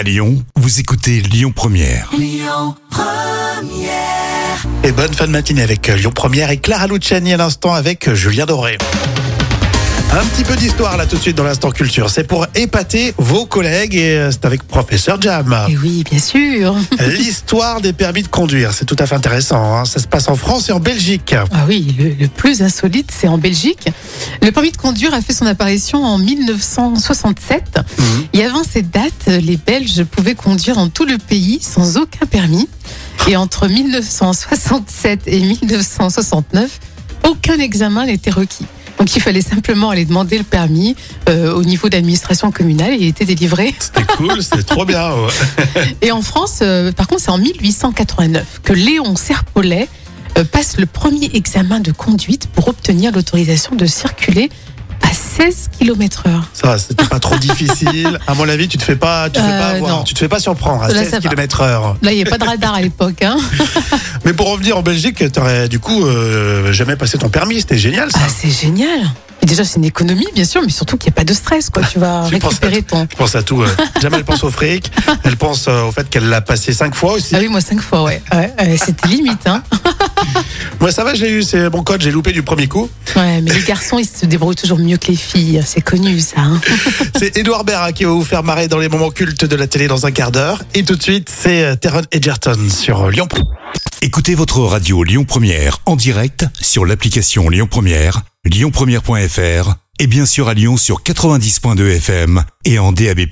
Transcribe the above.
À Lyon, vous écoutez Lyon Première. Et bonne fin de matinée avec euh, Lyon Première et Clara Luciani à l'instant avec euh, Julien Doré. Un petit peu d'histoire là tout de suite dans l'instant culture. C'est pour épater vos collègues et euh, c'est avec professeur Jam. Et oui, bien sûr. L'histoire des permis de conduire, c'est tout à fait intéressant. hein. Ça se passe en France et en Belgique. Ah oui, le, le plus insolite, c'est en Belgique. Le permis de conduire a fait son apparition en 1967. Mhm. Et avant cette date, les Belges pouvaient conduire dans tout le pays sans aucun permis. Et entre 1967 et 1969, aucun examen n'était requis. Donc il fallait simplement aller demander le permis euh, au niveau d'administration communale et il était délivré. C'était cool, c'était trop bien. ouais. Et en France, euh, par contre, c'est en 1889 que Léon Serpollet euh, passe le premier examen de conduite pour obtenir l'autorisation de circuler à 16 km heure. Ça, c'était pas trop difficile. À mon avis, tu te fais pas, tu te fais pas Euh, avoir, non. tu te fais pas surprendre à Là, 16 ça va. km heure. Là, il n'y a pas de radar à l'époque. Hein. Mais pour revenir en Belgique, t'aurais du coup euh, jamais passé ton permis. C'était génial ça. Ah, c'est génial. Et déjà, c'est une économie, bien sûr, mais surtout qu'il n'y a pas de stress. Quoi. Tu vas Tu récupérer ton. Je pense à tout. euh. Jamais elle pense au fric. Elle pense euh, au fait qu'elle l'a passé cinq fois aussi. Ah oui, moi, cinq fois, ouais. ouais, ouais, C'était limite. Hein. Moi, ça va, j'ai eu, c'est mon code, j'ai loupé du premier coup. Ouais, mais les garçons, ils se débrouillent toujours mieux que les filles. C'est connu, ça. Hein. C'est Edouard Baird qui va vous faire marrer dans les moments cultes de la télé dans un quart d'heure. Et tout de suite, c'est euh, Taron Edgerton sur euh, Lyon. Écoutez votre radio Lyon Première en direct sur l'application Lyon Première, lyonpremière.fr et bien sûr à Lyon sur 90.2 FM et en DAB+.